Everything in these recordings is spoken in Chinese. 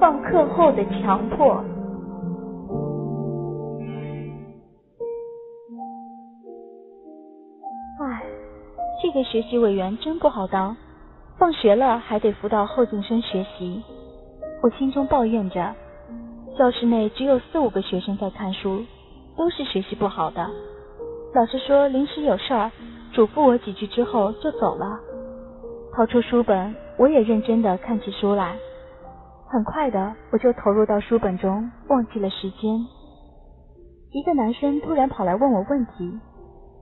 放课后的强迫。唉，这个学习委员真不好当，放学了还得辅导后进生学习。我心中抱怨着，教室内只有四五个学生在看书，都是学习不好的。老师说临时有事儿，嘱咐我几句之后就走了。掏出书本，我也认真的看起书来。很快的，我就投入到书本中，忘记了时间。一个男生突然跑来问我问题，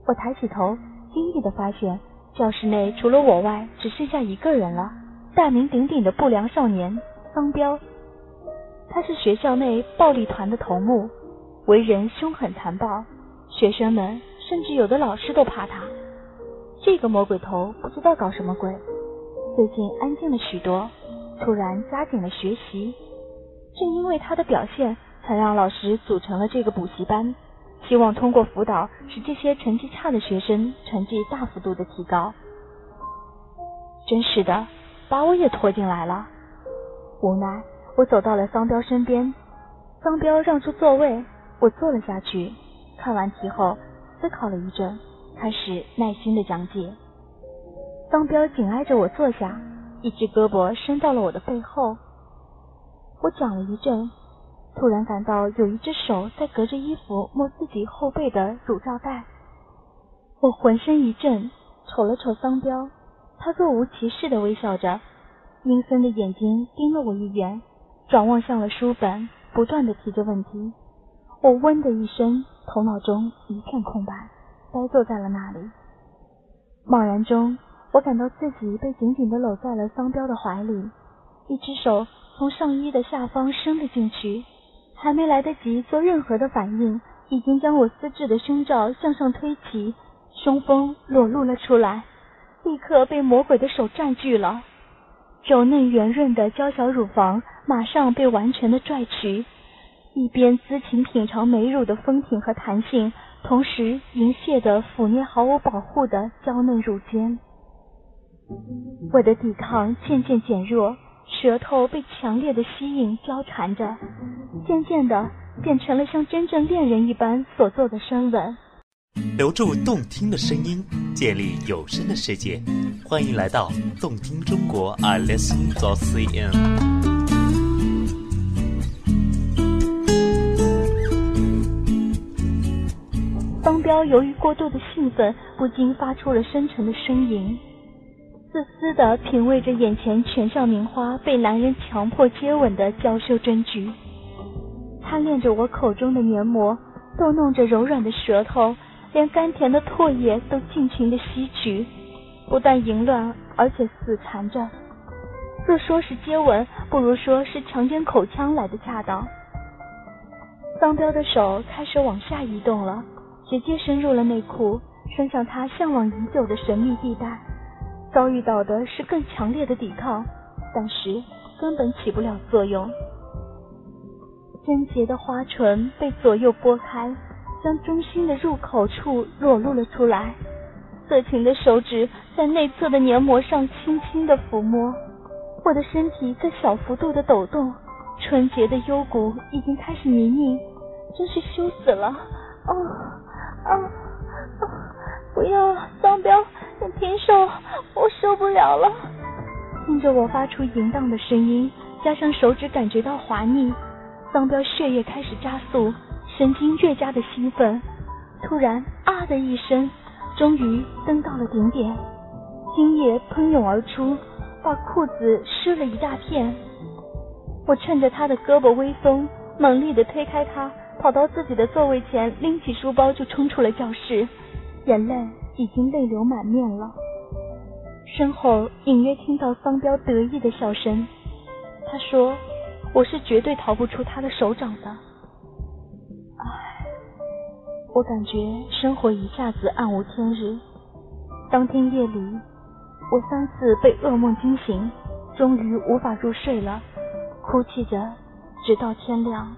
我抬起头。惊异的发现，教室内除了我外，只剩下一个人了。大名鼎鼎的不良少年桑彪，他是学校内暴力团的头目，为人凶狠残暴，学生们甚至有的老师都怕他。这个魔鬼头不知道搞什么鬼，最近安静了许多，突然加紧了学习。正因为他的表现，才让老师组成了这个补习班。希望通过辅导，使这些成绩差的学生成绩大幅度的提高。真是的，把我也拖进来了。无奈，我走到了桑彪身边，桑彪让出座位，我坐了下去。看完题后，思考了一阵，开始耐心的讲解。桑彪紧挨着我坐下，一只胳膊伸到了我的背后。我讲了一阵。突然感到有一只手在隔着衣服摸自己后背的乳罩带，我浑身一震，瞅了瞅桑彪，他若无其事的微笑着，阴森的眼睛盯了我一眼，转望向了书本，不断的提着问题。我嗡的一声，头脑中一片空白，呆坐在了那里。茫然中，我感到自己被紧紧的搂在了桑彪的怀里，一只手从上衣的下方伸了进去。还没来得及做任何的反应，已经将我丝质的胸罩向上推起，胸峰裸露了出来，立刻被魔鬼的手占据了。柔嫩圆润的娇小乳房马上被完全的拽取，一边滋情品尝美乳的丰挺和弹性，同时淫亵的抚捏毫无保护的娇嫩乳尖。我的抵抗渐渐减弱。舌头被强烈的吸引交缠着，渐渐的变成了像真正恋人一般所做的深吻。留住动听的声音，建立有声的世界。欢迎来到动听中国，I listen to CN。方彪由于过度的兴奋，不禁发出了深沉的呻吟。自私的品味着眼前全校名花被男人强迫接吻的娇羞真菊，贪恋着我口中的黏膜，逗弄着柔软的舌头，连甘甜的唾液都尽情的吸取，不但淫乱，而且死缠着。若说是接吻，不如说是强奸口腔来的恰当。桑彪的手开始往下移动了，直接深入了内裤，伸向他向往已久的神秘地带。遭遇到的是更强烈的抵抗，但是根本起不了作用。贞洁的花唇被左右拨开，将中心的入口处裸露了出来。色情的手指在内侧的黏膜上轻轻的抚摸，我的身体在小幅度的抖动，纯洁的幽谷已经开始泥泞，真是羞死了！啊啊啊！不要，桑彪。了了。听着我发出淫荡的声音，加上手指感觉到滑腻，桑彪血液开始加速，神经越加的兴奋。突然啊的一声，终于登到了顶点，精液喷涌而出，把裤子湿了一大片。我趁着他的胳膊微松，猛力的推开他，跑到自己的座位前，拎起书包就冲出了教室，眼泪。已经泪流满面了，身后隐约听到桑彪得意的笑声。他说：“我是绝对逃不出他的手掌的。”唉，我感觉生活一下子暗无天日。当天夜里，我三次被噩梦惊醒，终于无法入睡了，哭泣着直到天亮。